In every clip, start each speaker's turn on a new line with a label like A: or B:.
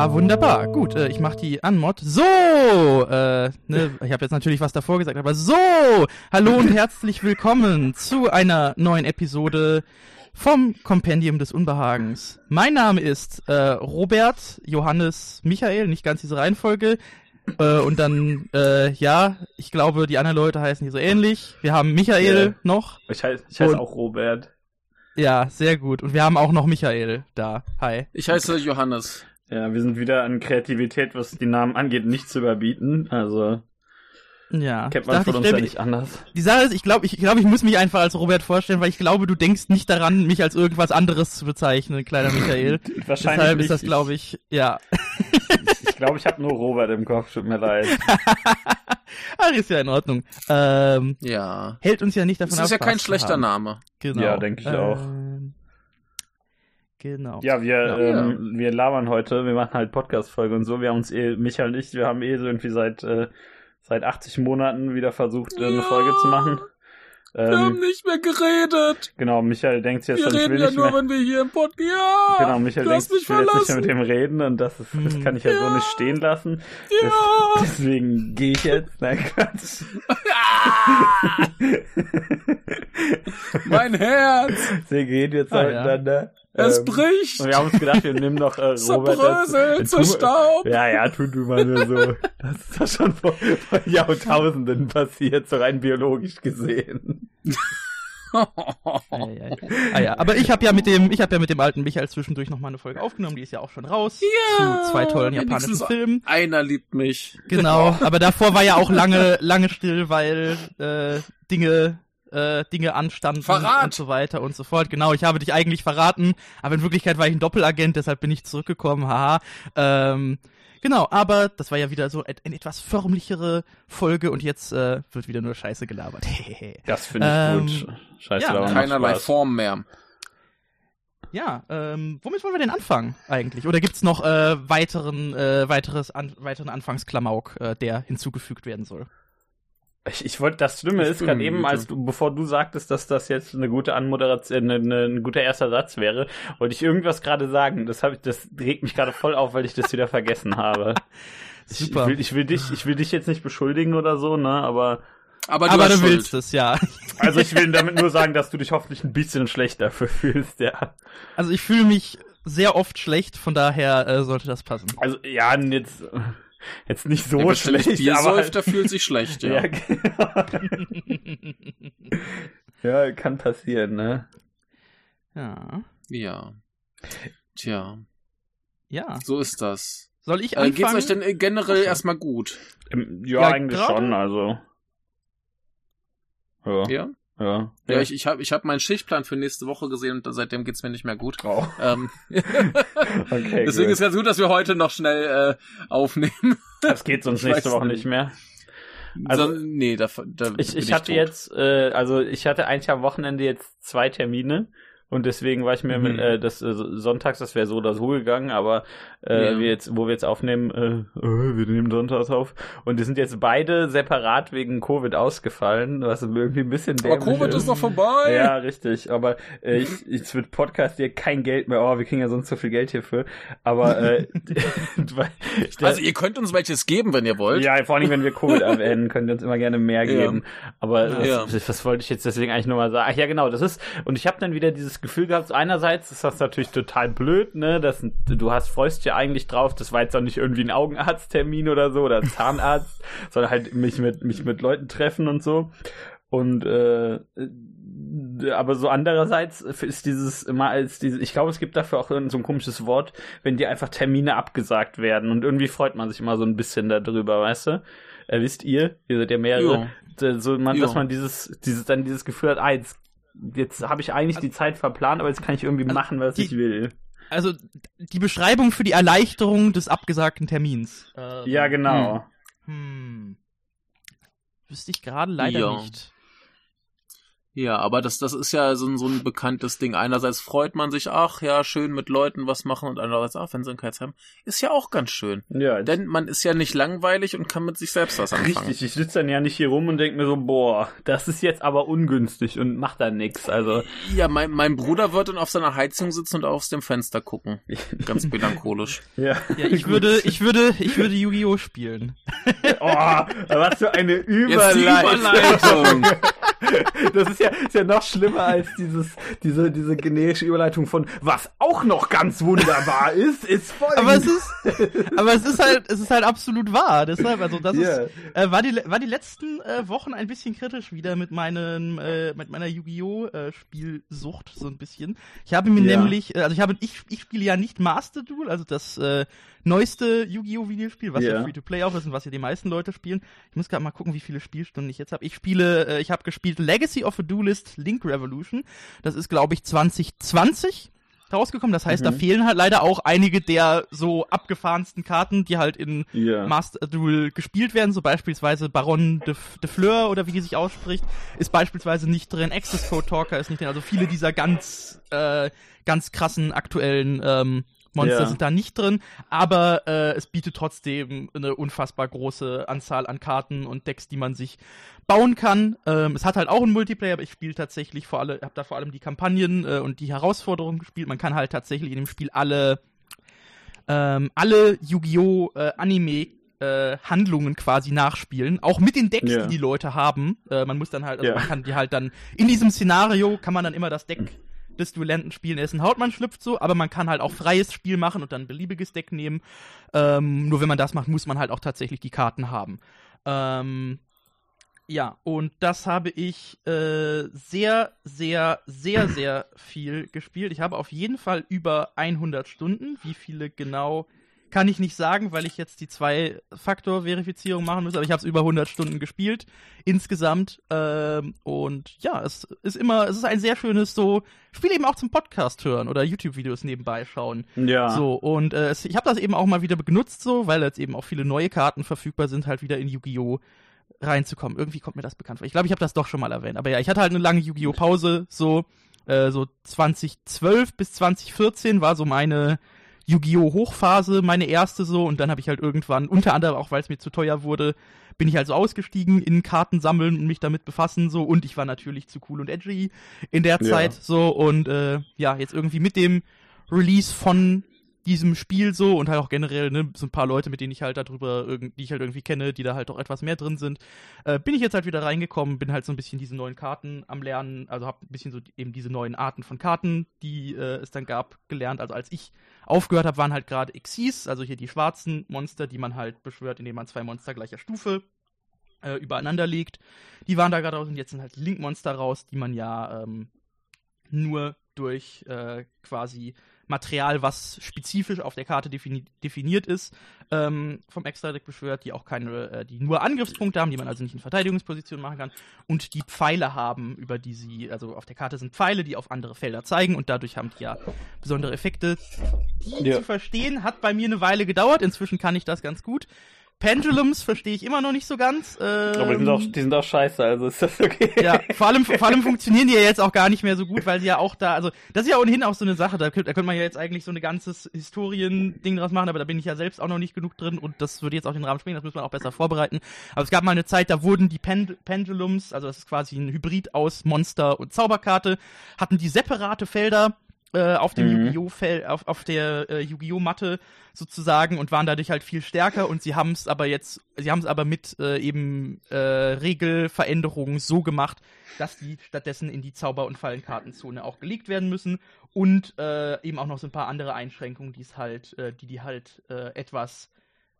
A: Ja, wunderbar. Gut, äh, ich mache die Anmod. So, äh, ne, ich habe jetzt natürlich was davor gesagt, aber so, hallo und herzlich willkommen zu einer neuen Episode vom Kompendium des Unbehagens. Mein Name ist äh, Robert Johannes Michael, nicht ganz diese Reihenfolge. Äh, und dann, äh, ja, ich glaube, die anderen Leute heißen hier so ähnlich. Wir haben Michael
B: Ja.
A: noch.
B: Ich heiße ich heiß auch Robert.
A: Ja, sehr gut. Und wir haben auch noch Michael da. Hi.
C: Ich heiße Johannes.
B: Ja, wir sind wieder an Kreativität, was die Namen angeht, nicht zu überbieten. Also
A: Ja.
B: kennt
A: Ich
B: man
A: dachte,
B: von
A: ich
B: uns
A: stell
B: ja nicht anders.
A: Die Sache ist, ich glaube, ich, glaube, ich muss mich einfach als Robert vorstellen, weil ich glaube, du denkst nicht daran, mich als irgendwas anderes zu bezeichnen, kleiner Michael.
B: Wahrscheinlich
A: Deshalb
B: nicht.
A: ist das, glaube ich, ja.
B: Ich, ich glaube, ich habe nur Robert im Kopf. Tut mir leid.
A: Ach, ist ja in Ordnung. Ähm,
C: Ja.
A: hält uns ja nicht davon
C: Das
A: ab.
C: ist ja kein schlechter
A: haben.
C: Name.
A: Genau.
B: Ja, denke ich auch.
A: Genau.
B: Ja, wir,
A: Ja.
B: ähm, wir labern heute. Wir machen halt Podcast-Folge und so. Wir haben uns eh, Michael und ich, wir haben eh so irgendwie seit, äh, seit 80 Monaten wieder versucht, äh, eine
C: Ja.
B: Folge zu machen.
C: Wir haben
B: Ähm,
C: nicht mehr geredet.
B: genau, Michael denkt jetzt,
C: Wir
B: ich
C: reden
B: will
C: ja
B: nicht
C: nur,
B: mehr.
C: wenn wir hier im Podcast. Ja,
B: Genau, Michael denkt, ich will jetzt nicht mehr mit dem reden und das, ist, das kann ich ja, so
C: Ja.
B: nicht stehen lassen.
C: Ja.
B: Deswegen gehe ich jetzt. Nein, Quatsch.
C: Ah, mein Herz.
B: Wir gehen jetzt
A: Ah, ja.
C: Es
B: Ähm,
C: bricht.
B: Und wir haben uns gedacht, wir nehmen noch äh, Robert.
C: Zerbröselt,
B: dazu. Tu-
C: zerstaubt.
B: Ja, ja, tu du mal nur so. Das ist doch schon vor, vor Jahrtausenden passiert, so rein biologisch gesehen.
A: Ah, ja, ja. Ah, ja. Aber ich habe ja mit dem, ich habe ja mit dem alten Michael zwischendurch noch mal eine Folge aufgenommen, die ist ja auch schon raus.
C: Ja,
A: zu zwei tollen japanischen Filmen.
C: Einer liebt mich.
A: Genau, aber davor war ja auch lange, lange still, weil äh, Dinge, äh, Dinge anstanden
C: Verrat!
A: und so weiter und so fort. Genau, ich habe dich eigentlich verraten, aber in Wirklichkeit war ich ein Doppelagent, deshalb bin ich zurückgekommen, haha. Ähm, genau, aber das war ja wieder so eine etwas förmlichere Folge und jetzt äh, wird wieder nur Scheiße gelabert.
B: Das finde ich
A: Ähm,
B: gut. Scheiße,
A: ja,
B: aber macht
C: Keinerlei
B: Spaß.
C: Form mehr.
A: ja, ähm, womit wollen wir denn anfangen eigentlich? Oder gibt's noch äh, weiteren, äh, weiteres an, weiteren Anfangsklamauk, äh, der hinzugefügt werden soll?
B: Ich, ich wollte, das Schlimme
C: Ich
B: ist gerade eben, als du, bevor du sagtest, dass das jetzt eine gute Anmoderation, eine, eine, ein guter erster Satz wäre, wollte ich irgendwas gerade sagen. Das habe ich, das regt mich gerade voll auf, weil ich das wieder vergessen habe. Ich,
A: Super.
B: Ich will, ich will dich, ich will dich jetzt nicht beschuldigen oder so, ne, aber,
C: Aber du
A: aber du willst es, ja.
B: also ich will damit nur sagen, dass du dich hoffentlich ein bisschen schlecht dafür fühlst, ja.
A: Also ich fühle mich sehr oft schlecht, von daher äh, sollte das passen.
B: Also, ja, jetzt, jetzt nicht so
C: beständig
B: schlecht,
C: Bier
B: aber.
C: säuft, der fühlt sich schlecht, ja.
B: ja, genau. ja, kann passieren, ne?
A: ja.
C: Ja. Tja,
A: Ja.
C: so ist das.
A: Soll ich
C: Äh,
A: anfangen?
C: geht's euch denn äh, generell erstmal gut?
B: Ähm, Ja,
A: Ja,
B: eigentlich
A: gerade-
B: schon, also. Ja,
C: Ja?
B: Ja.
C: Ja, ich, ich habe ich hab meinen Schichtplan für nächste Woche gesehen und seitdem geht's mir nicht mehr gut.
B: Oh,
C: Ähm,
B: okay,
C: deswegen
B: gut.
C: ist ganz gut, dass wir heute noch schnell äh, aufnehmen.
B: Das geht sonst
C: Ich
B: nächste Woche
C: nicht.
B: mehr. Also-
C: Also, nee, da, da
B: Ich, ich hatte
C: tot.
B: jetzt, äh, also ich hatte eigentlich am Wochenende jetzt zwei Termine und deswegen war ich mir
C: Mhm.
B: mit, äh, das äh, sonntags, das wäre so oder so gegangen, aber äh,
C: Ja.
B: wir jetzt, wo wir jetzt aufnehmen, äh, äh, wir nehmen sonntags auf und die sind jetzt beide separat wegen Covid ausgefallen, was irgendwie ein bisschen
C: Aber
B: dämlich
C: Covid ist doch vorbei.
B: Ja, richtig. Aber äh, ich, ich wird Podcast hier kein Geld mehr. Oh, wir kriegen ja sonst so viel Geld hierfür. Aber äh,
C: Also ihr könnt uns welches geben, wenn ihr wollt.
B: ja, vor allem wenn wir Covid erwähnen, könnt ihr uns immer gerne mehr
C: Ja.
B: geben. Aber
C: Ja.
B: was, was wollte ich jetzt deswegen eigentlich nur mal sagen? Ach ja, genau, das ist und ich habe dann wieder dieses Gefühl gehabt. Einerseits ist das natürlich total blöd, ne? Das, du hast freust ja eigentlich drauf. Das war jetzt auch nicht irgendwie ein Augenarzttermin oder so oder Zahnarzt, sondern halt mich mit mich mit Leuten treffen und so. Und äh, äh, aber so andererseits ist dieses immer als diese, ich glaube, es gibt dafür auch so ein komisches Wort, wenn dir einfach Termine abgesagt werden und irgendwie freut man sich immer so ein bisschen darüber, weißt du? Äh, wisst ihr, ihr seid ja mehrere, so man,
C: Jo.
B: dass man dieses, dieses dann dieses Gefühl hat, ah, jetzt, jetzt habe ich eigentlich die Zeit verplant, aber jetzt kann ich irgendwie
A: Also,
B: machen, was
A: die-
B: ich will.
A: Also die Beschreibung für die Erleichterung des abgesagten Termins. Ähm,
B: Ja, genau.
A: Hm. Wüsste ich gerade leider
C: Ja.
A: nicht.
C: Ja, aber das, das ist ja so ein, so ein bekanntes Ding. Einerseits freut man sich, ach ja, schön mit Leuten was machen und andererseits, ach, wenn sie einen Kites haben, ist ja auch ganz schön.
B: Ja,
C: Denn man ist ja nicht langweilig und kann mit sich selbst was anfangen.
B: Richtig, ich sitze dann ja nicht hier rum und denke mir so, boah, das ist jetzt aber ungünstig und macht da nix. Also,
C: Ja, mein, mein Bruder wird dann auf seiner Heizung sitzen und aus dem Fenster gucken. Ganz melancholisch.
B: ja.
A: Ja, ich würde, ich würde, ich würde Yu-Gi-Oh! spielen.
B: Oh, was für eine
C: Jetzt die
B: Überleitung.
C: Überleitung.
B: Das ist ja, ist ja noch schlimmer als dieses, diese, diese generische Überleitung von, was auch noch ganz wunderbar ist, ist folgendes.
A: Aber es ist, aber es ist halt, es ist halt absolut wahr. Deshalb, also das
B: Ja.
A: ist, äh, war die, war die letzten äh, Wochen ein bisschen kritisch wieder mit meinem, äh, mit meiner Yu-Gi-Oh! Äh, Spielsucht so ein bisschen. Ich habe mir
B: Ja.
A: nämlich, äh, also ich habe, ich, ich spiele ja nicht Master Duel, also das äh, neueste Yu-Gi-Oh! Videospiel, was ja,
B: Ja.
A: Free-to-Play auch ist und was ja die meisten Leute spielen. Ich muss gerade mal gucken, wie viele Spielstunden ich jetzt habe. Ich spiele, äh, ich habe gespielt Legacy of a Duelist Link Revolution. Das ist, glaube ich, 2020 rausgekommen. Das heißt, da
B: Mhm.
A: fehlen halt leider auch einige der so abgefahrensten Karten, die halt in
B: Ja.
A: Master Duel gespielt werden. So beispielsweise Baron de, de Fleur oder wie die sich ausspricht, ist beispielsweise nicht drin. Access Code Talker ist nicht drin. Also viele dieser ganz, äh, ganz krassen aktuellen ähm, Monster
B: Ja.
A: sind da nicht drin, aber äh, es bietet trotzdem eine unfassbar große Anzahl an Karten und Decks, die man sich bauen kann. Ähm, es hat halt auch einen Multiplayer, aber ich spiele tatsächlich vor allem, habe da vor allem die Kampagnen äh, und die Herausforderungen gespielt. Man kann halt tatsächlich in dem Spiel alle ähm, alle Yu-Gi-Oh! Äh, Anime äh, Handlungen quasi nachspielen, auch mit den Decks,
B: Ja.
A: die die Leute haben. Äh, man muss dann halt, also
B: Ja.
A: man kann die halt dann in diesem Szenario kann man dann immer das Deck des Duellanten spielen, dessen Haut man schlüpft so, aber man kann halt auch freies Spiel machen und dann ein beliebiges Deck nehmen. Ähm, nur wenn man das macht, muss man halt auch tatsächlich die Karten haben. Ähm, ja, und das habe ich äh, sehr, sehr, sehr, sehr viel gespielt. Ich habe auf jeden Fall über 100 Stunden. Wie viele genau kann ich nicht sagen, weil ich jetzt die Zwei-Faktor-Verifizierung machen muss, aber ich habe es über 100 Stunden gespielt insgesamt. Ähm, und ja, es ist immer, es ist ein sehr schönes so Spiel eben auch zum Podcast hören oder YouTube-Videos nebenbei schauen.
B: Ja.
A: So, und äh, es, ich habe das eben auch mal wieder benutzt, so, weil jetzt eben auch viele neue Karten verfügbar sind, halt wieder in Yu-Gi-Oh! reinzukommen. Irgendwie kommt mir das bekannt vor. Ich glaube, ich habe das doch schon mal erwähnt. Aber ja, ich hatte halt eine lange Yu-Gi-Oh! Pause, so, äh, so 2012 bis 2014 war so meine Yu-Gi-Oh! Hochphase, meine erste so, und dann habe ich halt irgendwann, unter anderem auch, weil es mir zu teuer wurde, bin ich halt so ausgestiegen in Karten sammeln und mich damit befassen, so, und ich war natürlich zu cool und edgy in der
B: Ja.
A: Zeit, so, und äh, ja, jetzt irgendwie mit dem Release von diesem Spiel so und halt auch generell ne, so ein paar Leute, mit denen ich halt darüber, die ich halt irgendwie kenne, die da halt auch etwas mehr drin sind, äh, bin ich jetzt halt wieder reingekommen, bin halt so ein bisschen diese neuen Karten am Lernen, also habe ein bisschen so eben diese neuen Arten von Karten, die äh, es dann gab, gelernt. Also als ich aufgehört habe, waren halt gerade Xyz, also hier die schwarzen Monster, die man halt beschwört, indem man zwei Monster gleicher Stufe äh, übereinander legt. Die waren da gerade raus und jetzt sind halt Link-Monster raus, die man ja ähm, nur durch äh, quasi Material, was spezifisch auf der Karte defini definiert ist, ähm, vom Extra-Deck beschwört, die auch keine, äh, die nur Angriffspunkte haben, die man also nicht in Verteidigungsposition machen kann und die Pfeile haben, über die sie, also auf der Karte sind Pfeile, die auf andere Felder zeigen und dadurch haben die ja besondere Effekte. Die
B: Ja.
A: zu verstehen hat bei mir eine Weile gedauert, inzwischen kann ich das ganz gut. Pendulums verstehe ich immer noch nicht so ganz. Ähm,
B: Aber die sind, auch, die sind auch scheiße, also ist das okay.
A: ja, vor allem, vor allem funktionieren die ja jetzt auch gar nicht mehr so gut, weil sie ja auch da, also das ist ja ohnehin auch so eine Sache, da, könnt- da könnte man ja jetzt eigentlich so ein ganzes Historien-Ding draus machen, aber da bin ich ja selbst auch noch nicht genug drin und das würde jetzt auch den Rahmen springen, das muss man auch besser vorbereiten. Aber es gab mal eine Zeit, da wurden die Pend Pendulums, also das ist quasi ein Hybrid aus Monster und Zauberkarte, hatten die separate Felder äh, auf dem
B: Mhm.
A: Yu-Gi-Oh! Auf, auf der äh, Yu-Gi-Oh! Matte sozusagen und waren dadurch halt viel stärker und sie haben es aber jetzt, sie haben es aber mit äh, eben äh, Regelveränderungen so gemacht, dass die stattdessen in die Zauber- und Fallenkartenzone auch gelegt werden müssen und äh, eben auch noch so ein paar andere Einschränkungen, die es halt, äh, die die halt äh, etwas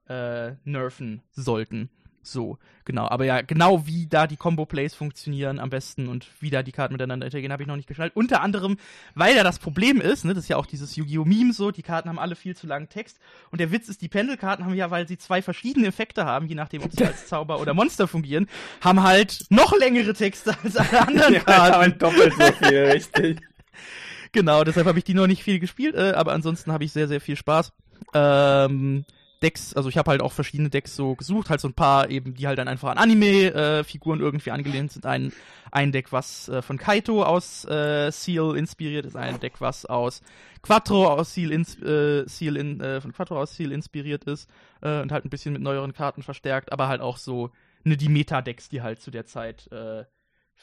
A: äh, nerven sollten. So, genau. Aber ja, genau wie da die Combo-Plays funktionieren am besten und wie da die Karten miteinander interagieren, habe ich noch nicht geschnallt. Unter anderem, weil ja das Problem ist, ne, das ist ja auch dieses Yu-Gi-Oh! Meme so, die Karten haben alle viel zu langen Text. Und der Witz ist, die Pendelkarten haben ja, weil sie zwei verschiedene Effekte haben, je nachdem, ob sie als Zauber oder Monster fungieren, haben halt noch längere Texte als alle anderen
B: Ja,
A: Karten.
B: aber doppelt so viel, richtig.
A: Genau, deshalb habe ich die noch nicht viel gespielt, äh, aber ansonsten habe ich sehr, sehr viel Spaß. Ähm, Decks, also ich habe halt auch verschiedene Decks so gesucht, halt so ein paar eben, die halt dann einfach an Anime-Figuren äh, irgendwie angelehnt sind. Ein, ein Deck, was äh, von Kaito aus äh, Seal inspiriert ist, ein Deck, was aus Quattro aus Seal, ins, äh, Seal in, äh, von Quattro aus Seal inspiriert ist äh, und halt ein bisschen mit neueren Karten verstärkt, aber halt auch so ne, die Meta-Decks, die halt zu der Zeit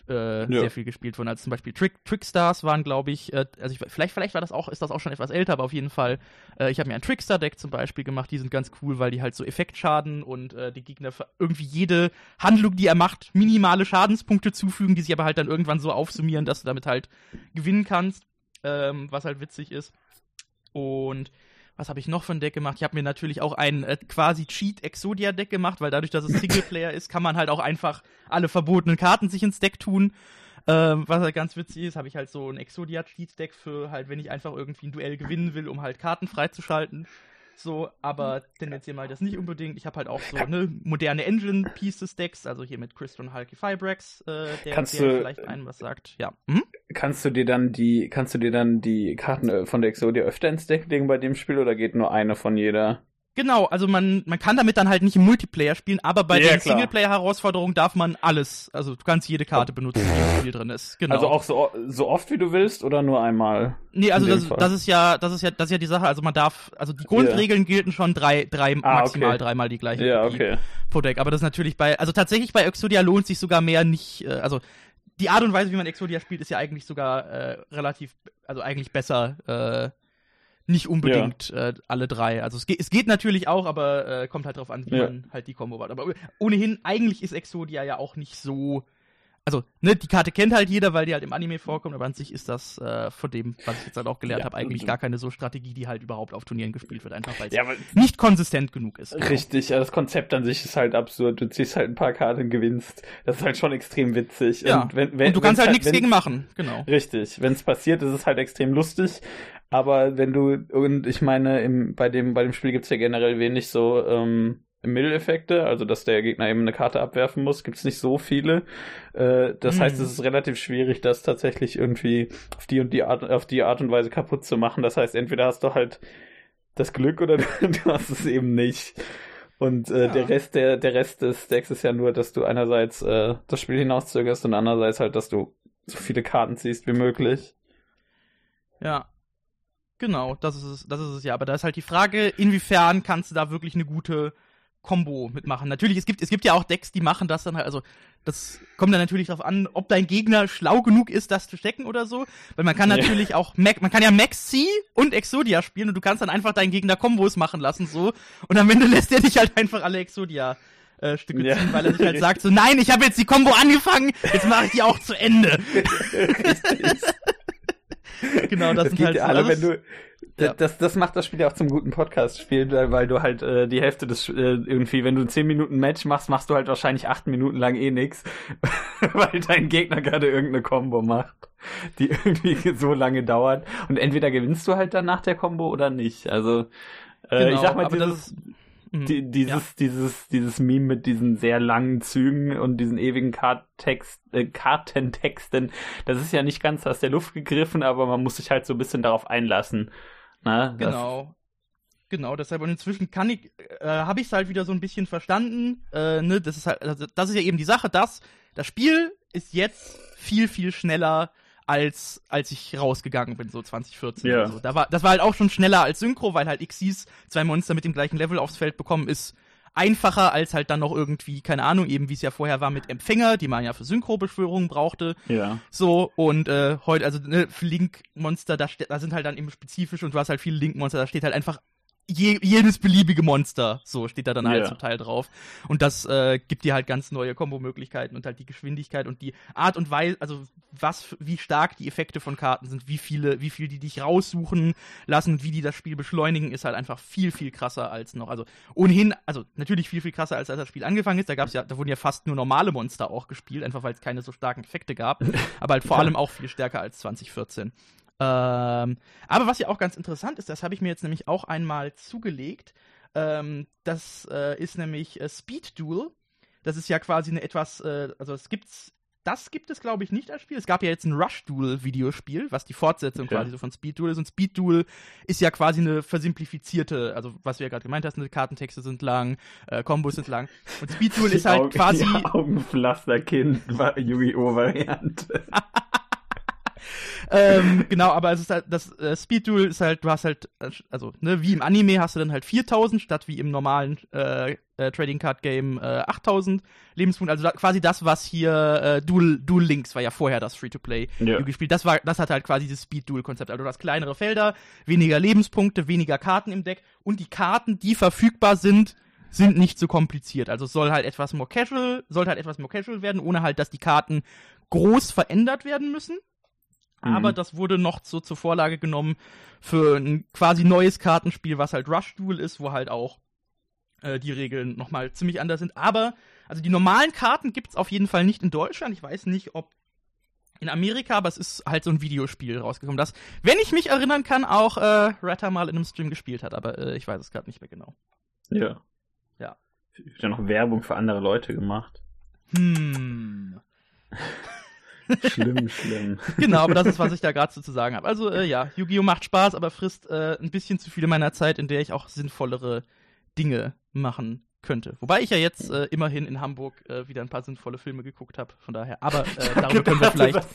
A: äh, ja. sehr viel gespielt wurden. Also zum Beispiel Trick, Trickstars waren, glaube ich, äh, also ich, vielleicht, vielleicht war das auch, ist das auch schon etwas älter, aber auf jeden Fall, äh, ich habe mir ein Trickstar-Deck zum Beispiel gemacht, die sind ganz cool, weil die halt so Effektschaden und äh, die Gegner irgendwie jede Handlung, die er macht, minimale Schadenspunkte zufügen, die sich aber halt dann irgendwann so aufsummieren, dass du damit halt gewinnen kannst, ähm, was halt witzig ist. Und was habe ich noch für ein Deck gemacht? Ich habe mir natürlich auch ein äh, quasi Cheat-Exodia-Deck gemacht, weil dadurch, dass es Singleplayer ist, kann man halt auch einfach alle verbotenen Karten sich ins Deck tun. Ähm, was halt ganz witzig ist, habe ich halt so ein Exodia-Cheat-Deck für halt, wenn ich einfach irgendwie ein Duell gewinnen will, um halt Karten freizuschalten. So, aber tendenziell mal das nicht unbedingt. Ich habe halt auch so ne, moderne Engine Pieces Decks, also hier mit Crystal und Hulky Fibrex, äh, der,
B: Kannst
A: der
B: du,
A: vielleicht einem was sagt. Ja. Hm?
B: Kannst du dir dann die, kannst du dir dann die Karten äh, von der Exodia öfter ins Deck legen bei dem Spiel oder geht nur eine von jeder?
A: Genau, also man, man kann damit dann halt nicht im Multiplayer spielen, aber bei ja, den Singleplayer-Herausforderungen darf man alles. Also du kannst jede Karte benutzen, die im Spiel drin ist. Genau.
B: Also auch so, so oft wie du willst oder nur einmal?
A: Nee, also das, das ist ja, das ist ja, das ist ja die Sache. Also man darf, also die Grundregeln yeah. gelten schon drei, drei ah, maximal okay. dreimal die gleiche
B: ja, okay.
A: pro Deck. Aber das ist natürlich bei, also tatsächlich bei Exodia lohnt sich sogar mehr nicht, äh, also die Art und Weise, wie man Exodia spielt, ist ja eigentlich sogar äh, relativ, also eigentlich besser. Äh, nicht unbedingt ja. äh, alle drei. Also es geht, es geht natürlich auch, aber äh, kommt halt drauf an, wie ja. man halt die Combo hat. Aber ohnehin, eigentlich ist Exodia ja auch nicht so also, ne, die Karte kennt halt jeder, weil die halt im Anime vorkommt, aber an sich ist das äh, von dem, was ich jetzt halt auch gelernt ja, habe, eigentlich gar keine so Strategie, die halt überhaupt auf Turnieren gespielt wird, einfach weil es ja, nicht konsistent genug ist.
B: Richtig, ja, das Konzept an sich ist halt absurd. Du ziehst halt ein paar Karten gewinnst. Das ist halt schon extrem witzig.
A: Ja. Und, wenn, wenn, und du kannst halt, halt nichts gegen machen, genau.
B: Richtig. Wenn es passiert, ist es halt extrem lustig. Aber wenn du, und ich meine, im, bei dem, bei dem Spiel gibt's ja generell wenig so, ähm, Mitteleffekte, also dass der Gegner eben eine Karte abwerfen muss, gibt's nicht so viele. Äh, das mhm. heißt, es ist relativ schwierig, das tatsächlich irgendwie auf die und die Art, auf die Art und Weise kaputt zu machen. Das heißt, entweder hast du halt das Glück oder du hast es eben nicht. Und äh, ja. der Rest der der Rest des Decks ist ja nur, dass du einerseits äh, das Spiel hinauszögerst und andererseits halt, dass du so viele Karten ziehst wie möglich.
A: Ja, Genau, das ist es, das ist es ja. Aber da ist halt die Frage, inwiefern kannst du da wirklich eine gute Combo mitmachen. Natürlich, es gibt, es gibt ja auch Decks, die machen das dann halt, also das kommt dann natürlich darauf an, ob dein Gegner schlau genug ist, das zu stecken oder so. Weil man kann natürlich ja. auch, Mac, man kann ja Max C und Exodia spielen und du kannst dann einfach deinen Gegner Kombos machen lassen so. Und am Ende lässt er dich halt einfach alle Exodia. Äh, Stücke ja. ziehen, weil er sich halt sagt so, nein, ich habe jetzt die Combo angefangen, jetzt mache ich die auch zu Ende. genau, das, das sind halt
B: alle, wenn du ja. Das, das macht das Spiel ja auch zum guten Podcast-Spiel, weil du halt äh, die Hälfte des äh, irgendwie, wenn du ein 10 Minuten Match machst, machst du halt wahrscheinlich 8 Minuten lang eh nix, weil dein Gegner gerade irgendeine Combo macht, die irgendwie so lange dauert. Und entweder gewinnst du halt dann nach der Combo oder nicht. Also äh, genau, ich sag mal, dieses, mhm. Die, dieses, ja. dieses, dieses Meme mit diesen sehr langen Zügen und diesen ewigen Karttext, äh, Kartentexten, das ist ja nicht ganz aus der Luft gegriffen, aber man muss sich halt so ein bisschen darauf einlassen.
A: Na, genau. Genau, deshalb und inzwischen kann ich, äh, habe ich es halt wieder so ein bisschen verstanden. Äh, ne, das ist halt, also das ist ja eben die Sache, dass das Spiel ist jetzt viel viel schneller als als ich rausgegangen bin, so 2014 ja. oder so. Da war, das war halt auch schon schneller als Synchro, weil halt Xyz zwei Monster mit dem gleichen Level aufs Feld bekommen ist einfacher als halt dann noch irgendwie, keine Ahnung, eben wie es ja vorher war mit Empfänger, die man ja für Synchro-Beschwörungen brauchte.
B: Ja.
A: So, und äh, heute, also ne, Link-Monster, da, da sind halt dann eben spezifisch und du hast halt viele Link-Monster, da steht halt einfach je, jedes beliebige Monster, so steht da dann halt yeah. zum Teil drauf. Und das äh, gibt dir halt ganz neue Kombo-Möglichkeiten und halt die Geschwindigkeit und die Art und Weise, also was, wie stark die Effekte von Karten sind, wie viele, wie viel die dich raussuchen lassen und wie die das Spiel beschleunigen, ist halt einfach viel, viel krasser als noch. Also ohnehin, also natürlich viel, viel krasser als als das Spiel angefangen ist. Da gab's ja, da wurden ja fast nur normale Monster auch gespielt, einfach weil es keine so starken Effekte gab. aber halt vor allem auch viel stärker als 2014. Ähm, aber was ja auch ganz interessant ist, das habe ich mir jetzt nämlich auch einmal zugelegt. Ähm, das äh, ist nämlich äh, Speed Duel. Das ist ja quasi eine etwas, äh, also es gibt's das gibt es, glaube ich, nicht als Spiel. Es gab ja jetzt ein Rush Duel Videospiel, was die Fortsetzung
B: Ja.
A: quasi so von Speed Duel ist. Und Speed Duel ist ja quasi eine versimplifizierte, also was du ja gerade gemeint hast, ne, Kartentexte sind lang, äh, Kombos sind lang. Und Speed Duel ist halt
B: Augen-
A: quasi.
B: Augenpflasterkind Yu-Gi-Oh! Variante.
A: ähm, genau, aber es ist halt, das äh, Speed Duel ist halt, du hast halt, äh, also, ne, wie im Anime hast du dann halt 4000 statt wie im normalen äh, äh, Trading Card Game äh, 8000 Lebenspunkte. Also da, quasi das, was hier äh, Duel, Duel Links war ja vorher das Free-to-Play
B: Ja.
A: gespielt. Das war, das hat halt quasi dieses Speed Duel Konzept. Also du hast kleinere Felder, weniger Lebenspunkte, weniger Karten im Deck und die Karten, die verfügbar sind, sind nicht so kompliziert. Also es soll halt etwas more casual, sollte halt etwas more casual werden, ohne halt, dass die Karten groß verändert werden müssen. Aber
B: Mhm.
A: das wurde noch so zur Vorlage genommen für ein quasi neues Kartenspiel, was halt Rush Duel ist, wo halt auch äh, die Regeln nochmal ziemlich anders sind. Aber, also die normalen Karten gibt's auf jeden Fall nicht in Deutschland. Ich weiß nicht, ob in Amerika, aber es ist halt so ein Videospiel rausgekommen, das, wenn ich mich erinnern kann, auch äh, Ratter mal in einem Stream gespielt hat, aber äh, ich weiß es gerade nicht mehr genau.
B: Ja.
A: Ja.
B: Ich ja noch Werbung für andere Leute gemacht.
A: Hm.
B: Schlimm, schlimm.
A: Genau, aber das ist, was ich da gerade so zu sagen habe. Also, äh, ja, Yu-Gi-Oh! macht Spaß, aber frisst äh, ein bisschen zu viel meiner Zeit, in der ich auch sinnvollere Dinge machen könnte. Wobei ich ja jetzt äh, immerhin in Hamburg äh, wieder ein paar sinnvolle Filme geguckt habe, von daher. Aber äh, darüber können wir vielleicht.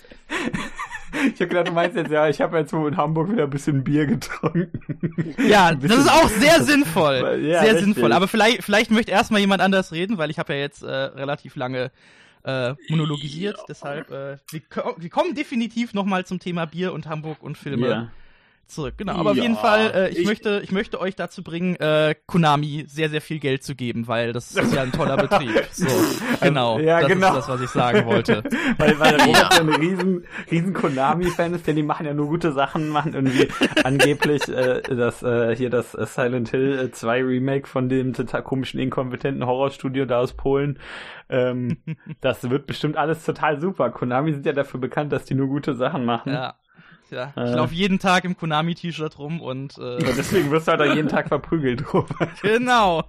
B: Ich hab gedacht, du meinst jetzt, ja, ich habe jetzt wohl in Hamburg wieder ein bisschen Bier getrunken.
A: Ja, das ist auch sehr sinnvoll.
B: Ja,
A: sehr
B: richtig.
A: sinnvoll. Aber vielleicht, vielleicht möchte erstmal jemand anders reden, weil ich habe ja jetzt äh, relativ lange äh, monologisiert. Deshalb, äh, wir, wir kommen definitiv nochmal zum Thema Bier und Hamburg und Filme
B: Ja.
A: Zurück. Genau, aber auf
C: Ja,
A: jeden Fall, äh, ich,
C: ich-
A: möchte, ich möchte euch dazu bringen, äh, Konami sehr, sehr viel Geld zu geben, weil das ist ja ein toller Betrieb. So, genau.
B: Ja,
A: das
B: genau.
A: ist das, was ich sagen wollte.
B: Weil, weil der Robert Ja. ein riesen, riesen Konami-Fan ist, denn die machen ja nur gute Sachen, machen irgendwie angeblich äh, das äh, hier das äh, Silent Hill äh, 2 Remake von dem total komischen, inkompetenten Horrorstudio da aus Polen. Ähm, das wird bestimmt alles total super. Konami sind ja dafür bekannt, dass die nur gute Sachen machen.
A: Ja. Ja, ich
B: Äh.
A: laufe jeden Tag im Konami-T-Shirt rum und äh,
B: Und deswegen wirst du halt auch jeden Tag verprügelt, Robert.
A: genau.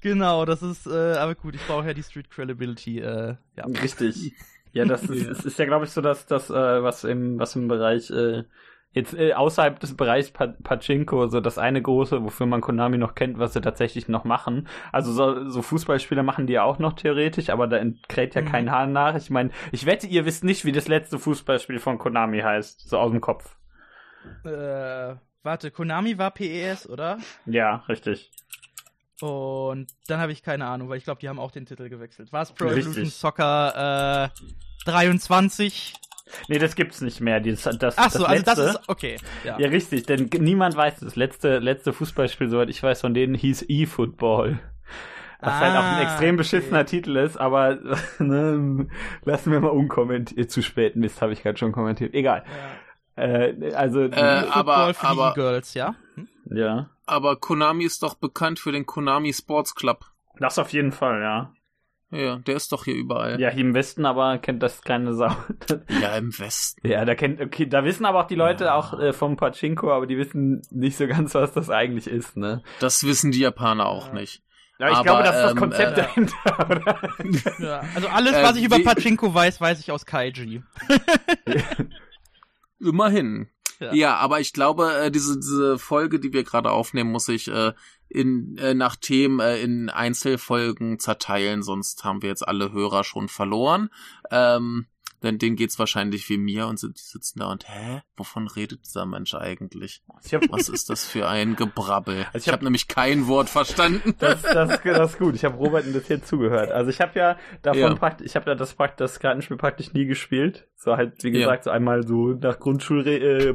A: Genau, das ist, äh, aber gut, ich brauche ja die Street Credibility, äh, ja.
B: Richtig. Ja, das ist,
C: Ja.
B: es ist ja, glaube ich, so, dass das, äh, was im, was im Bereich, äh, jetzt äh, außerhalb des Bereichs pa Pachinko, so das eine große, wofür man Konami noch kennt, was sie tatsächlich noch machen. Also so, so Fußballspieler machen die ja auch noch theoretisch, aber da kräht ja
A: Mhm.
B: kein Hahn nach. Ich meine, ich wette, ihr wisst nicht, wie das letzte Fußballspiel von Konami heißt, so aus dem Kopf.
A: Äh, warte, Konami war PES, oder?
B: Ja, richtig.
A: Und dann habe ich keine Ahnung, weil ich glaube, die haben auch den Titel gewechselt. War es Pro. Evolution Soccer äh, 23?
B: Nee, das gibt's nicht mehr. Das, das,
A: Ach so,
B: das
A: also das
B: letzte-
A: ist okay. Ja.
B: Ja, richtig, denn niemand weiß, das letzte, letzte Fußballspiel, soweit ich weiß, von denen hieß eFootball. Was halt auch ein
A: Ah,
B: extrem beschissener
A: okay.
B: Titel ist, aber ne, lassen wir mal unkommentiert. Zu spät, Mist, habe ich gerade schon kommentiert. Egal.
A: Ja.
B: Äh, also,
C: Äh,
A: Football
C: aber-
A: für
C: aber-
A: die E-Girls, ja? Hm?
B: ja.
C: Aber Konami ist doch bekannt für den Konami Sports Club.
B: Das auf jeden Fall, ja.
C: Ja, der ist doch hier überall.
B: Ja, hier im Westen aber kennt das keine Sau.
C: Ja, im Westen.
B: ja, da kennt, okay, da wissen aber auch die Leute
C: Ja.
B: auch äh, vom Pachinko, aber die wissen nicht so ganz, was das eigentlich ist, ne?
C: Das wissen die Japaner auch nicht.
B: Ja, ich
C: Aber,
B: glaube, das ist das
C: ähm,
B: Konzept
C: äh,
B: dahinter, oder?
A: ja. Also alles,
C: Äh,
A: was ich über Pachinko weiß, weiß ich aus Kaiji.
C: Immerhin.
A: Ja.
C: Aber ich glaube, äh, diese, diese Folge, die wir gerade aufnehmen, muss ich äh, in, äh, nach Themen äh, in Einzelfolgen zerteilen, sonst haben wir jetzt alle Hörer schon verloren. Ähm, denn denen geht's wahrscheinlich wie mir und sind, die sitzen da und, hä? Wovon redet dieser Mensch eigentlich?
B: Ich hab,
C: Was ist das für ein Gebrabbel?
B: Also ich
C: ich
B: hab-
C: habe nämlich kein Wort verstanden.
B: Das, das, das ist gut. Ich habe Robert ein bisschen zugehört. Also ich habe ja davon
C: Ja.
B: praktisch, ich habe ja das das Kartenspiel praktisch nie gespielt. So halt, wie
C: Ja.
B: gesagt, so einmal so nach Grundschul äh,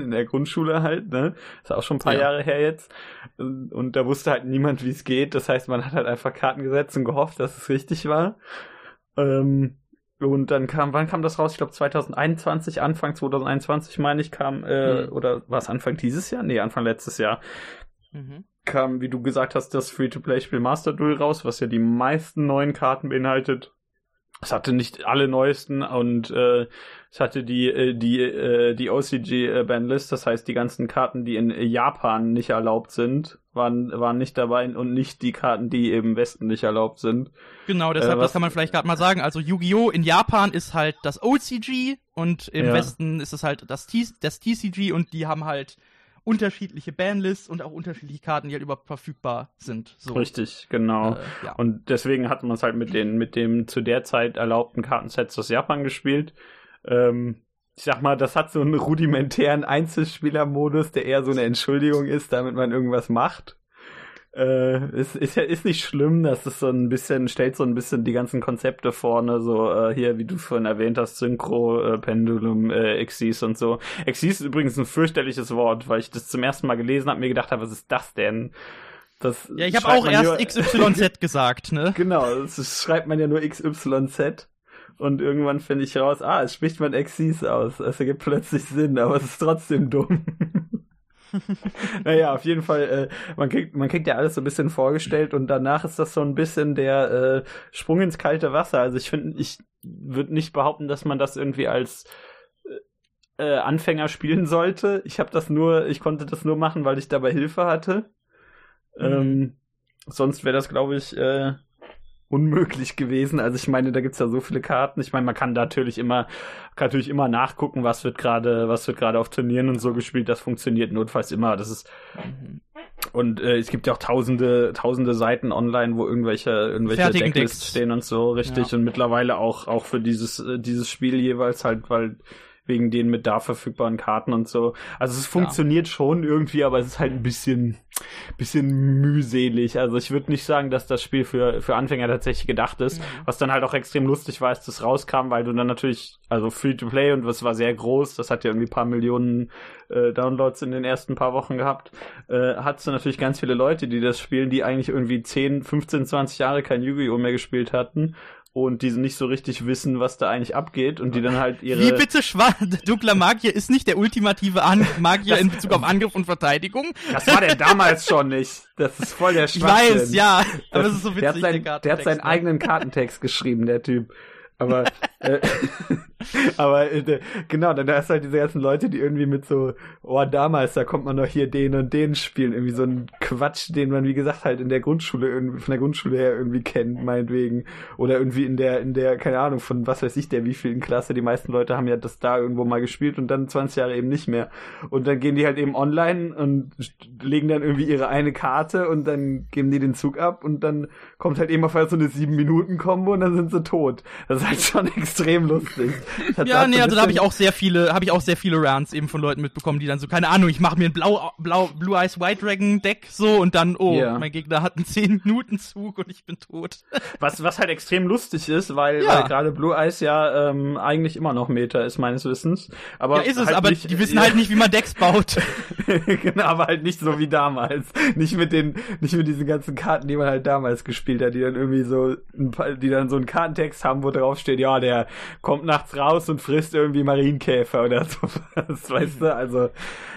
B: in der Grundschule halt, ne? Ist auch schon ein paar
C: Ja.
B: Jahre her jetzt. Und, und da wusste halt niemand, wie es geht. Das heißt, man hat halt einfach Karten gesetzt und gehofft, dass es richtig war. Ähm, und dann kam, wann kam das raus? Ich glaube 2021, Anfang 2021 meine ich, kam, äh,
C: Hm.
B: oder war es Anfang dieses Jahr? Nee, Anfang letztes Jahr
A: Mhm.
B: kam, wie du gesagt hast, das Free-to-Play-Spiel Master Duel raus, was ja die meisten neuen Karten beinhaltet. Es hatte nicht alle neuesten und äh, es hatte die äh, die äh, die OCG Banlist, das heißt die ganzen Karten, die in Japan nicht erlaubt sind waren, waren nicht dabei und nicht die Karten, die eben westlich erlaubt sind.
A: Genau, deshalb,
B: Äh,
A: das kann man vielleicht gerade mal sagen. Also Yu-Gi-Oh! in Japan ist halt das OCG und im
B: Ja.
A: Westen ist es halt das, T das TCG und die haben halt unterschiedliche Banlists und auch unterschiedliche Karten, die halt überhaupt verfügbar sind. So.
B: Richtig, genau.
A: Äh, ja.
B: Und deswegen hat man es halt mit den, mit dem zu der Zeit erlaubten Kartensets aus Japan gespielt. Ähm, ich sag mal, das hat so einen rudimentären Einzelspielermodus, der eher so eine Entschuldigung ist, damit man irgendwas macht. Äh, ist, ist ist nicht schlimm, das ist so ein bisschen, stellt so ein bisschen die ganzen Konzepte vorne, so äh, hier, wie du vorhin erwähnt hast, Synchro, äh, Pendulum, äh, Exis und so. Exis ist übrigens ein fürchterliches Wort, weil ich das zum ersten Mal gelesen habe, mir gedacht habe, was ist das denn? Das
A: ja, ich habe auch erst
B: nur-
A: XYZ gesagt, ne?
B: Genau, das schreibt man ja nur XYZ. Und irgendwann finde ich raus, ah, es spricht man Exis aus. Es ergibt plötzlich Sinn, aber es ist trotzdem dumm. naja, auf jeden Fall, äh, man, kriegt, man kriegt ja alles so ein bisschen vorgestellt und danach ist das so ein bisschen der äh, Sprung ins kalte Wasser. Also ich finde, ich würde nicht behaupten, dass man das irgendwie als äh, äh, Anfänger spielen sollte. Ich habe das nur, ich konnte das nur machen, weil ich dabei Hilfe hatte.
A: Mhm.
B: Ähm, sonst wäre das, glaube ich, äh, unmöglich gewesen. Also ich meine, da gibt's ja so viele Karten. Ich meine, man kann natürlich immer, kann natürlich immer nachgucken, was wird gerade, was wird gerade auf Turnieren und so gespielt. Das funktioniert notfalls immer. Das ist
A: Mhm.
B: und äh, es gibt ja auch tausende, tausende Seiten online, wo irgendwelche, irgendwelche
A: Fertigen
B: Decklists stehen und so, richtig.
A: Ja.
B: Und mittlerweile auch, auch für dieses, äh, dieses Spiel jeweils halt, weil wegen den mit da verfügbaren Karten und so. Also es funktioniert schon irgendwie, aber es ist halt ein bisschen, bisschen mühselig. Also ich würde nicht sagen, dass das Spiel für, für Anfänger tatsächlich gedacht ist.
A: Mhm.
B: Was dann halt auch extrem lustig war, als das rauskam, weil du dann natürlich, also Free-to-Play und das war sehr groß, das hat ja irgendwie ein paar Millionen äh, Downloads in den ersten paar Wochen gehabt, äh, hattest du natürlich ganz viele Leute, die das spielen, die eigentlich irgendwie 10, 15, 20 Jahre kein Yu-Gi-Oh! mehr gespielt hatten und die nicht so richtig wissen, was da eigentlich abgeht und die dann halt ihre...
A: Wie bitte schwa dunkler Magier ist nicht der ultimative An Magier in Bezug auf Angriff und Verteidigung?
B: Das war der damals schon nicht. Das ist voll der
A: Ich
B: Schwachsinn.
A: weiß, ja, aber
B: Das-
A: es ist so witzig.
B: der hat, sein,
A: der
B: der hat seinen
A: ne?
B: eigenen Kartentext geschrieben, der Typ. Aber, äh, aber äh, genau, dann da ist halt diese ganzen Leute, die irgendwie mit so, oh, damals, da kommt man doch hier den und den spielen. Irgendwie so ein Quatsch, den man, wie gesagt, halt in der Grundschule, irgendwie, von der Grundschule her irgendwie kennt, meinetwegen. Oder irgendwie in der, in der, keine Ahnung, von was weiß ich, der wievielten Klasse. Die meisten Leute haben ja das da irgendwo mal gespielt und dann 20 Jahre eben nicht mehr. Und dann gehen die halt eben online und legen dann irgendwie ihre eine Karte und dann geben die den Zug ab und dann kommt halt eben auf einmal so eine 7-Minuten-Kombo und dann sind sie tot. Das ist halt schon extrem lustig. Das
A: Ja, nee, also da habe ich auch sehr viele, habe ich auch sehr viele Rants eben von Leuten mitbekommen, die dann so, keine Ahnung, ich mache mir ein blau, blau, Blue Eyes White Dragon Deck so und dann, oh,
B: Ja.
A: mein Gegner hat einen 10 Minuten Zug und ich bin tot.
B: Was, was halt extrem lustig ist, weil,
A: Ja.
B: weil gerade Blue Eyes ja ähm, eigentlich immer noch Meta ist, meines Wissens. Aber
A: ja, ist es,
B: halt
A: aber
B: nicht,
A: die wissen
B: ja,
A: halt nicht, wie man Decks baut.
B: genau, aber halt nicht so wie damals. Nicht mit den, nicht mit diesen ganzen Karten, die man halt damals gespielt hat, die dann irgendwie so, paar, die dann so einen Kartentext haben, wo drauf steht, ja, der kommt nachts raus und frisst irgendwie Marienkäfer oder sowas, weißt du? Also,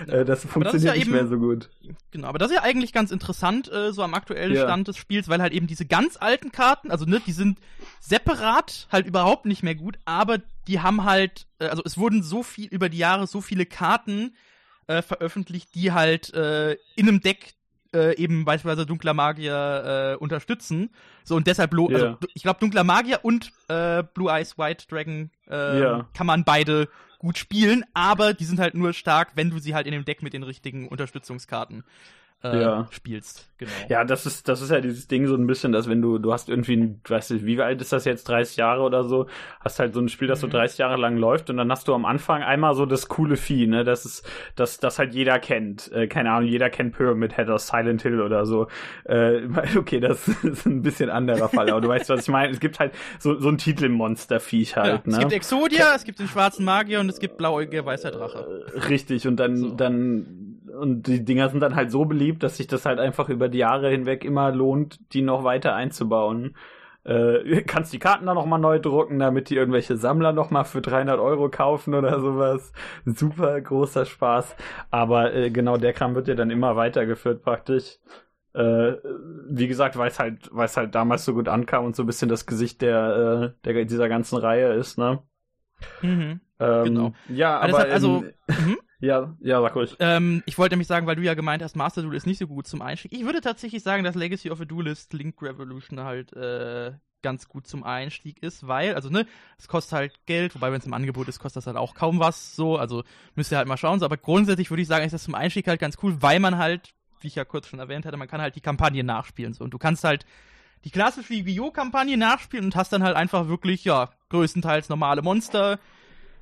B: äh, das funktioniert
A: ja
B: nicht
A: eben-
B: mehr so gut.
A: Genau, aber das ist ja eigentlich ganz interessant, äh, so am aktuellen
B: Ja.
A: Stand des Spiels, weil halt eben diese ganz alten Karten, also ne, die sind separat halt überhaupt nicht mehr gut, aber die haben halt, äh, also es wurden so viel über die Jahre so viele Karten äh, veröffentlicht, die halt äh, in einem Deck äh, eben beispielsweise dunkler Magier äh, unterstützen. So und deshalb, Blo
B: Ja.
A: also ich glaube dunkler Magier und äh, Blue Eyes White Dragon äh,
B: Ja.
A: kann man beide gut spielen, aber die sind halt nur stark, wenn du sie halt in dem Deck mit den richtigen Unterstützungskarten äh,
B: Ja.
A: spielst. Genau.
B: Ja, das ist, das ist ja dieses Ding so ein bisschen, dass wenn du, du hast irgendwie, ein, weißt du, wie alt ist das jetzt, 30 Jahre oder so, hast halt so ein Spiel, das so
A: Mhm.
B: 30 Jahre lang läuft und dann hast du am Anfang einmal so das coole Vieh, ne, das ist, das, das halt jeder kennt. Äh, keine Ahnung, jeder kennt Pyramid Head aus Silent Hill oder so. Äh, okay, das ist ein bisschen anderer Fall, aber du weißt, was ich meine. Es gibt halt so, so ein Titelmonsterviech
A: Ja,
B: halt,
A: Es
B: ne?
A: gibt Exodia, es gibt den schwarzen Magier und es gibt blauäugige weißer Drache.
B: Richtig, und dann,
A: So.
B: dann, und die Dinger sind dann halt so beliebt, dass sich das halt einfach über die Jahre hinweg immer lohnt, die noch weiter einzubauen. Äh, kannst die Karten dann noch mal neu drucken, damit die irgendwelche Sammler noch mal für 300 Euro kaufen oder sowas. Super großer Spaß. Aber äh, genau der Kram wird ja dann immer weitergeführt praktisch. Äh, wie gesagt, weil es halt, weil es halt damals so gut ankam und so ein bisschen das Gesicht der, äh, der dieser ganzen Reihe ist, ne?
A: Mhm.
B: Ähm,
A: Genau.
B: Ja,
A: Aber
B: aber
A: deshalb, also-
B: ähm,
A: Mhm.
B: Ja, ja, sag ruhig.
A: Ähm, ich wollte nämlich sagen, weil du ja gemeint hast, Master Duel ist nicht so gut zum Einstieg. Ich würde tatsächlich sagen, dass Legacy of a Duelist Link Revolution halt äh, ganz gut zum Einstieg ist, weil, also ne, es kostet halt Geld, wobei wenn es im Angebot ist, kostet das halt auch kaum was so, also müsst ihr halt mal schauen. So, aber grundsätzlich würde ich sagen, ist das zum Einstieg halt ganz cool, weil man halt, wie ich ja kurz schon erwähnt hatte, man kann halt die Kampagne nachspielen so und du kannst halt die klassische Yu-Gi-Oh! nachspielen und hast dann halt einfach wirklich, ja, größtenteils normale Monster,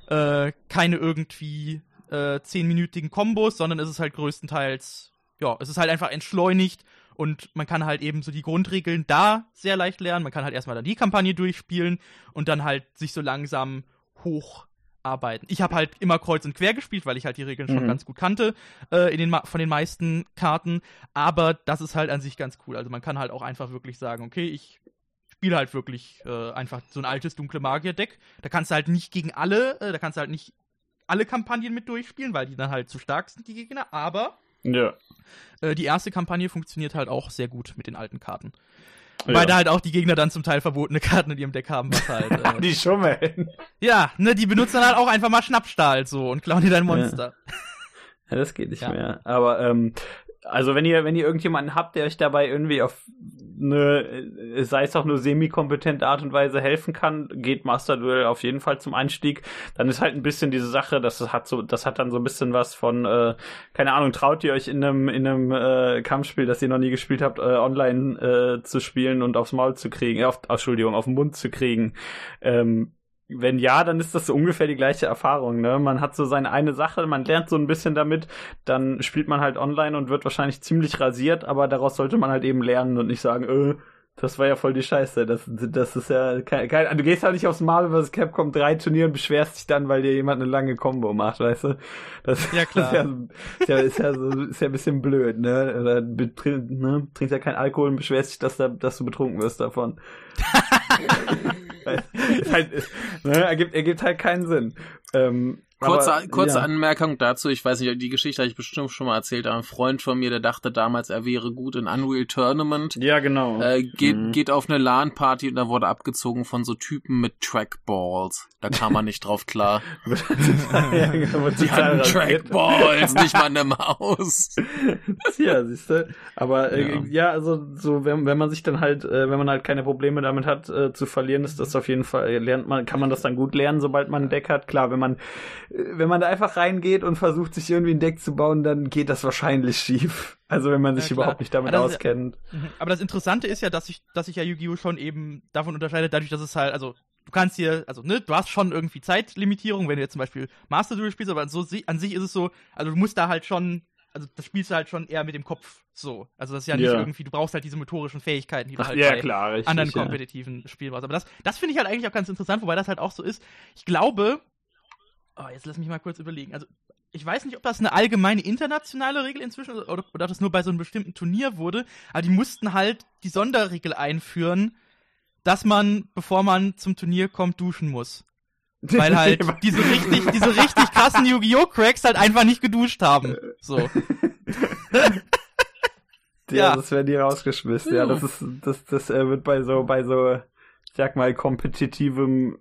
A: äh, keine irgendwie äh, zehnminütigen Kombos, sondern es ist halt größtenteils, ja, es ist halt einfach entschleunigt und man kann halt eben so die Grundregeln da sehr leicht lernen. Man kann halt erstmal dann die Kampagne durchspielen und dann halt sich so langsam hocharbeiten. Ich habe halt immer kreuz und quer gespielt, weil ich halt die Regeln mhm. schon ganz gut kannte äh, in den von den meisten Karten. Aber das ist halt an sich ganz cool. Also man kann halt auch einfach wirklich sagen, okay, ich spiele halt wirklich äh, einfach so ein altes dunkle Magier-Deck. Da kannst du halt nicht gegen alle, äh, da kannst du halt nicht alle Kampagnen mit durchspielen, weil die dann halt zu stark sind, die Gegner. Aber
B: ja.
A: Äh, die erste Kampagne funktioniert halt auch sehr gut mit den alten Karten. Ja. Weil da halt auch die Gegner dann zum Teil verbotene Karten in ihrem Deck haben, was halt. Äh,
B: die schummeln.
A: Ja, ne, die benutzen dann halt auch einfach mal Schnappstahl so und klauen dir dein Monster.
B: Ja, ja das geht nicht ja. mehr. Aber ähm, also wenn ihr, wenn ihr irgendjemanden habt, der euch dabei irgendwie auf eine, sei es auch nur semi-kompetente Art und Weise helfen kann, geht Master Duel auf jeden Fall zum Einstieg. Dann ist halt ein bisschen diese Sache, das hat so, das hat dann so ein bisschen was von, äh, keine Ahnung, traut ihr euch in einem, in einem äh, Kampfspiel, das ihr noch nie gespielt habt, äh, online äh, zu spielen und aufs Maul zu kriegen, äh, auf, Entschuldigung, auf den Mund zu kriegen. Ähm, wenn ja, dann ist das so ungefähr die gleiche Erfahrung. Ne? Man hat so seine eine Sache, man lernt so ein bisschen damit, dann spielt man halt online und wird wahrscheinlich ziemlich rasiert, aber daraus sollte man halt eben lernen und nicht sagen, äh, das war ja voll die Scheiße. Das, das ist ja kein, kein, du gehst halt nicht aufs Marvel vs. Capcom 3 Turnier und beschwerst dich dann, weil dir jemand eine lange Combo macht, weißt du? Das
A: ja, klar.
B: Ist ja, ist ja, ist ja, so, ist ja ein bisschen blöd, ne? Oder ne? trinkst ja kein Alkohol und beschwerst dich, dass, da, dass du betrunken wirst davon. ne, ergibt, ergibt halt keinen Sinn. Ähm,
C: Kurze, aber, kurze ja. Anmerkung dazu, ich weiß nicht, die Geschichte habe ich bestimmt schon mal erzählt, ein Freund von mir, der dachte damals, er wäre gut in Unreal Tournament.
B: Ja, genau.
C: Äh, geht, mhm. geht auf eine LAN-Party und da wurde abgezogen von so Typen mit Trackballs. Da kam man nicht drauf klar. ja, genau, die hatten Trackballs, nicht mal eine Maus.
B: ja, siehst du. Aber äh, ja. ja, also so, wenn, wenn man sich dann halt, äh, wenn man halt keine Probleme damit hat, äh, zu verlieren, ist das auf jeden Fall, lernt man, kann man das dann gut lernen, sobald man ein Deck hat. Klar, wenn man wenn man da einfach reingeht und versucht, sich irgendwie ein Deck zu bauen, dann geht das wahrscheinlich schief. Also wenn man sich ja, überhaupt nicht damit aber auskennt.
A: Ist, mhm. aber das Interessante ist ja, dass sich dass sich ja Yu-Gi-Oh! schon eben davon unterscheidet, dadurch, dass es halt, also du kannst hier, also ne, du hast schon irgendwie Zeitlimitierung, wenn du jetzt zum Beispiel Master Duel spielst, aber so an sich ist es so, also du musst da halt schon, also das spielst du halt schon eher mit dem Kopf so. Also das ist ja nicht ja. irgendwie, du brauchst halt diese motorischen Fähigkeiten, die du
B: Ach,
A: halt
B: ja,
A: bei
B: klar, richtig,
A: anderen kompetitiven ja. Spielen brauchst. Aber das, das finde ich halt eigentlich auch ganz interessant, wobei das halt auch so ist. Ich glaube, Oh, jetzt lass mich mal kurz überlegen. Also, ich weiß nicht, ob das eine allgemeine internationale Regel inzwischen oder, oder ob das nur bei so einem bestimmten Turnier wurde, aber die mussten halt die Sonderregel einführen, dass man, bevor man zum Turnier kommt, duschen muss. Weil halt diese richtig, diese richtig krassen Yu-Gi-Oh! Cracks halt einfach nicht geduscht haben. So.
B: ja, ja, das werden die rausgeschmissen. Ja, das ist, das, das äh, wird bei so, bei so sag mal, kompetitivem,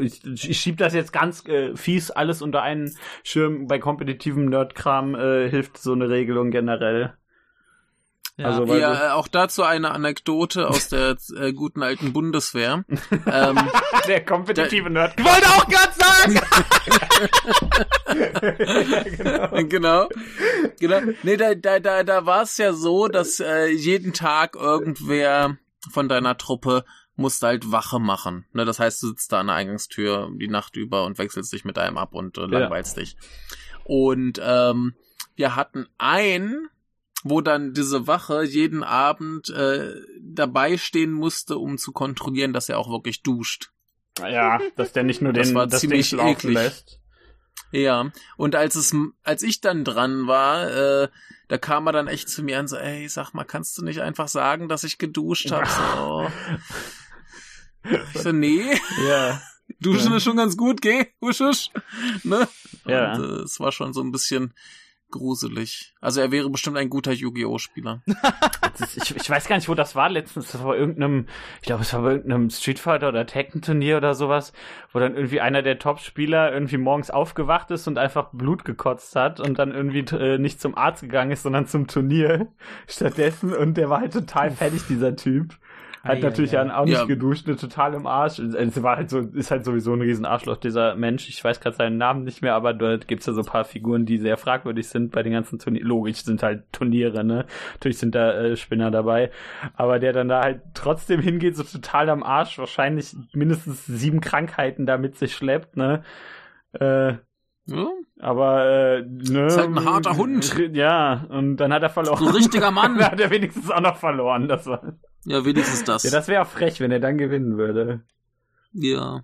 B: ich, ich schieb das jetzt ganz äh, fies alles unter einen Schirm, bei kompetitivem Nerdkram äh, hilft so eine Regelung generell.
C: Ja, also, ja auch dazu eine Anekdote aus der äh, guten alten Bundeswehr. ähm,
B: der kompetitive Nerd.
A: Ich wollte auch
C: gerade sagen! genau. genau. Genau. Nee, da, da, da, da war es ja so, dass äh, jeden Tag irgendwer von deiner Truppe musst halt Wache machen. Ne, das heißt, du sitzt da an der Eingangstür die Nacht über und wechselst dich mit einem ab und äh, langweilst ja. dich. Und ähm, wir hatten einen, wo dann diese Wache jeden Abend äh, dabei stehen musste, um zu kontrollieren, dass er auch wirklich duscht.
B: Ja, dass der nicht nur das den
C: war das ziemlich Ding eklig. lässt. Ja, und als es, als ich dann dran war, äh, da kam er dann echt zu mir und so, ey, sag mal, kannst du nicht einfach sagen, dass ich geduscht habe? So. Ich so, nee.
B: Ja.
C: Duschen ja. ist schon ganz gut, geh, husch, husch. Ne?
B: Ja.
C: Und äh, es war schon so ein bisschen gruselig. Also er wäre bestimmt ein guter Yu-Gi-Oh! Spieler.
B: ich, ich weiß gar nicht, wo das war letztens. Das war bei irgendeinem, ich glaube, es war bei irgendeinem Street Fighter oder Tekken-Turnier oder sowas, wo dann irgendwie einer der Top-Spieler irgendwie morgens aufgewacht ist und einfach Blut gekotzt hat und dann irgendwie äh, nicht zum Arzt gegangen ist, sondern zum Turnier stattdessen. Und der war halt total fertig, dieser Typ. Hat natürlich ja, auch nicht ja. geduscht, ne, total im Arsch. Es war halt so, ist halt sowieso ein riesen Arschloch, dieser Mensch. Ich weiß gerade seinen Namen nicht mehr, aber dort gibt's ja so ein paar Figuren, die sehr fragwürdig sind bei den ganzen Turnieren. Logisch sind halt Turniere, ne? Natürlich sind da äh, Spinner dabei. Aber der dann da halt trotzdem hingeht, so total am Arsch, wahrscheinlich mindestens sieben Krankheiten da mit sich schleppt, ne? Äh, ja. Aber äh, ne,
C: ist halt ein harter Hund.
B: Ja, und dann hat er verloren. So
C: ein richtiger Mann.
B: dann hat er wenigstens auch noch verloren. Das war.
C: Ja, wenigstens das.
B: Ja, das wäre auch frech, wenn er dann gewinnen würde.
C: Ja.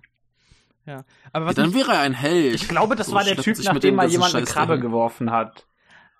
A: Ja.
C: Aber was ja, dann ich, wäre er ein Held.
B: Ich glaube, das so war der Typ, nachdem mal jemand eine Krabbe dahin. geworfen hat.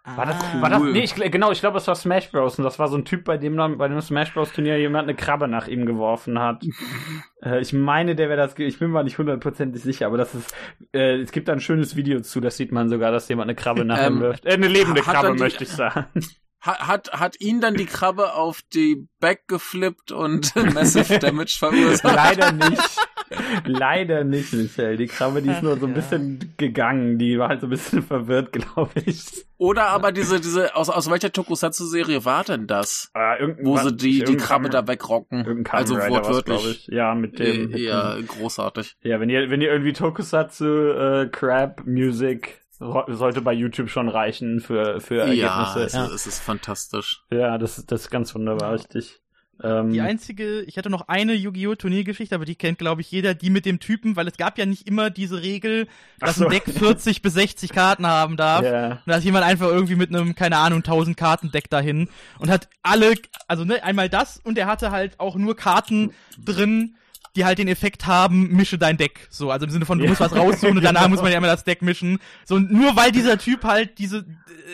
B: War das, ah, war das, nee, ich, genau, ich glaube, es war Smash Bros. Und das war so ein Typ, bei dem dann, bei dem Smash Bros. Turnier jemand eine Krabbe nach ihm geworfen hat. äh, ich meine, der wäre das, ich bin mir nicht hundertprozentig sicher, aber das ist, äh, es gibt da ein schönes Video zu, das sieht man sogar, dass jemand eine Krabbe nach ähm, ihm wirft. Äh, eine lebende Krabbe, die, möchte ich sagen.
C: Hat, hat ihn dann die Krabbe auf die Back geflippt und Massive Damage verursacht?
B: Leider nicht. Leider nicht, Michelle. Die Krabbe, die ist nur so ein bisschen gegangen. Die war halt so ein bisschen verwirrt, glaube ich.
C: Oder aber diese, diese, aus, aus welcher Tokusatsu-Serie war denn das? Äh, Wo sie die, die Krabbe da wegrocken. Also wortwörtlich.
B: Ja, mit dem.
C: Ja, großartig.
B: Ja, wenn ihr, wenn ihr irgendwie Tokusatsu, äh, Crab, Music, sollte bei YouTube schon reichen für, für Ergebnisse.
C: Ja, es, ja. es ist fantastisch.
B: Ja, das, das ist ganz wunderbar, richtig.
A: Ähm, die einzige, ich hatte noch eine Yu-Gi-Oh! Turniergeschichte, aber die kennt, glaube ich, jeder, die mit dem Typen, weil es gab ja nicht immer diese Regel, dass so. ein Deck 40 bis 60 Karten haben darf. Yeah. Und da ist jemand einfach irgendwie mit einem, keine Ahnung, 1000 Karten Deck dahin und hat alle, also ne, einmal das und er hatte halt auch nur Karten drin, die halt den Effekt haben, mische dein Deck. So, also im Sinne von, du ja. musst was raussuchen und danach genau. muss man ja immer das Deck mischen. So, nur weil dieser Typ halt diese,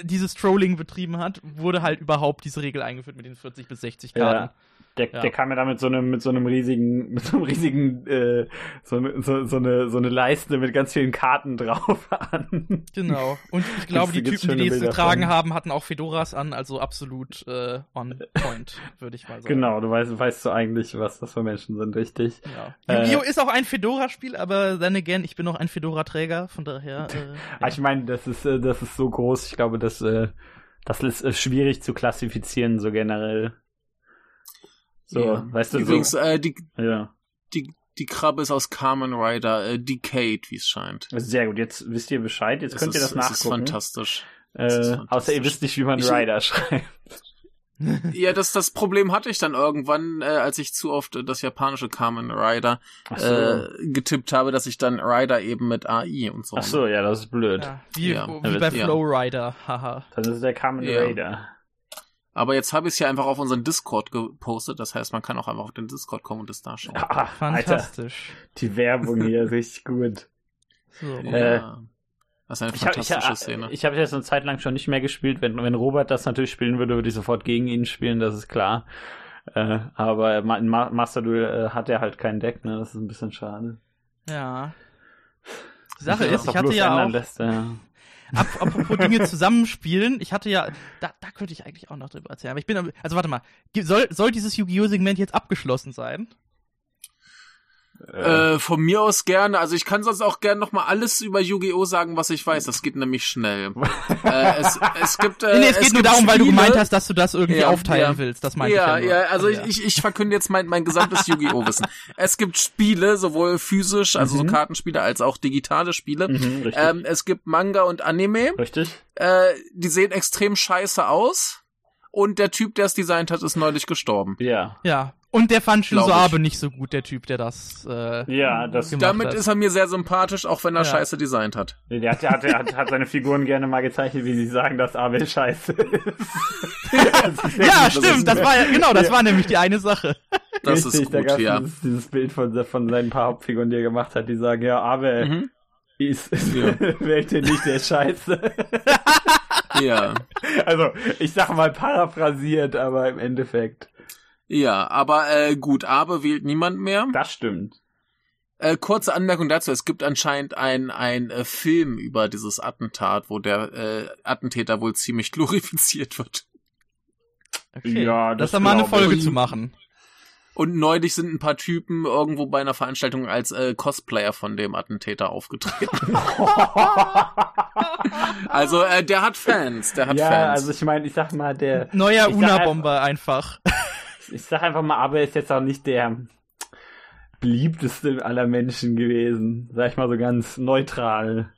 A: dieses Trolling betrieben hat, wurde halt überhaupt diese Regel eingeführt mit den 40 bis 60 Karten. Ja.
B: Der, ja. der kam ja da mit so einem, mit so einem riesigen, mit so einem riesigen, äh, so, so, so, eine, so eine Leiste mit ganz vielen Karten drauf an.
A: Genau. Und ich glaube, die Typen, die es getragen haben, hatten auch Fedoras an, also absolut äh, on point, würde ich mal sagen.
B: Genau, du weißt, weißt du eigentlich, was das für Menschen sind, richtig?
A: Ja. Äh, Yu-Gi-Oh! ist auch ein Fedora-Spiel, aber then again, ich bin noch ein Fedora-Träger, von daher. Äh,
B: ja. Ich meine, das ist, äh, das ist so groß, ich glaube, das, äh, das ist äh, schwierig zu klassifizieren, so generell. So, ja. weißt du,
C: Übrigens,
B: so.
C: äh, die, ja. die, die Krabbe ist aus Carmen Rider, äh, Decade, wie es scheint.
B: Sehr gut, jetzt wisst ihr Bescheid, jetzt es könnt ist, ihr das nachgucken. Das ist
C: fantastisch.
B: Äh. Außer ihr wisst nicht, wie man ich, Rider schreibt.
C: Ja, das, das Problem hatte ich dann irgendwann, äh, als ich zu oft das japanische Carmen Rider so. äh, getippt habe, dass ich dann Rider eben mit AI und so.
B: Ach so, ja, das ist blöd.
A: Ja, wie, ja. wie bei Flow Rider, haha.
B: Das ist der Carmen Rider.
C: Aber jetzt habe ich es ja einfach auf unseren Discord gepostet. Das heißt, man kann auch einfach auf den Discord kommen und das da schauen.
B: Ah, Fantastisch. Alter, die Werbung hier richtig gut.
C: So. Äh, ja. Das ist eine fantastische
B: ich hab,
C: ich, Szene.
B: Ich habe jetzt eine Zeit lang schon nicht mehr gespielt. Wenn, wenn Robert das natürlich spielen würde, würde ich sofort gegen ihn spielen, das ist klar. Äh, aber in Master Duel äh, hat er halt kein Deck, ne? Das ist ein bisschen schade.
A: Ja. Die Sache ist, ich hatte ja auch, lässt, ja. apropos Dinge zusammenspielen, ich hatte ja, da, da könnte ich eigentlich auch noch drüber erzählen. Aber ich bin, also warte mal, soll, soll dieses Yu-Gi-Oh! Segment jetzt abgeschlossen sein?
C: Äh, von mir aus gerne. Also ich kann sonst auch gerne noch mal alles über Yu-Gi-Oh sagen, was ich weiß. Das geht nämlich schnell. äh, es, es gibt. Äh,
A: nee, nee, es, es geht nur darum, Spiele, weil du gemeint hast, dass du das irgendwie ja, aufteilen ja. willst. Das meinte
C: ja,
A: ich
C: ja. Ja, also ja. Ich, ich verkünde jetzt mein, mein gesamtes Yu-Gi-Oh! Wissen. Es gibt Spiele, sowohl physisch, also mhm. so Kartenspiele, als auch digitale Spiele. Mhm, ähm, es gibt Manga und Anime.
B: Richtig.
C: Äh, die sehen extrem scheiße aus. Und der Typ, der es designt hat, ist neulich gestorben.
B: Ja.
A: Ja. Und der fand Shinzo Abe nicht so gut, der Typ, der das. Äh,
B: ja, das
C: Damit
B: hat.
C: ist er mir sehr sympathisch, auch wenn er ja. scheiße designt hat.
B: Nee, der hat, der hat, der hat, hat seine Figuren gerne mal gezeichnet, wie sie sagen, dass Abe scheiße
A: ist. ja, stimmt, das, war ja, genau, das ja. war nämlich die eine Sache.
C: Das Richtig, ist gut, ja.
B: Dieses, dieses, Bild von, von seinen paar Hauptfiguren, die er gemacht hat, die sagen, ja, Abe mhm. ist, ist ja. wählt ihr nicht, der ist scheiße.
C: ja.
B: Also, ich sag mal paraphrasiert, aber im Endeffekt.
C: Ja, aber äh, gut, Abe wählt niemand mehr.
B: Das stimmt.
C: Äh, kurze Anmerkung dazu, es gibt anscheinend ein, ein äh, Film über dieses Attentat, wo der äh, Attentäter wohl ziemlich glorifiziert wird.
A: Okay.
B: Ja,
A: das
B: das
A: ist da mal eine Folge
C: ich.
A: zu machen.
C: Und neulich sind ein paar Typen irgendwo bei einer Veranstaltung als äh, Cosplayer von dem Attentäter aufgetreten. also äh, der hat Fans, der hat
B: ja,
C: Fans.
B: also ich meine, ich sag mal, der.
A: Neuer Una-Bomber einfach.
B: Ich sag einfach mal, aber er ist jetzt auch nicht der beliebteste aller Menschen gewesen. Sag ich mal so ganz neutral.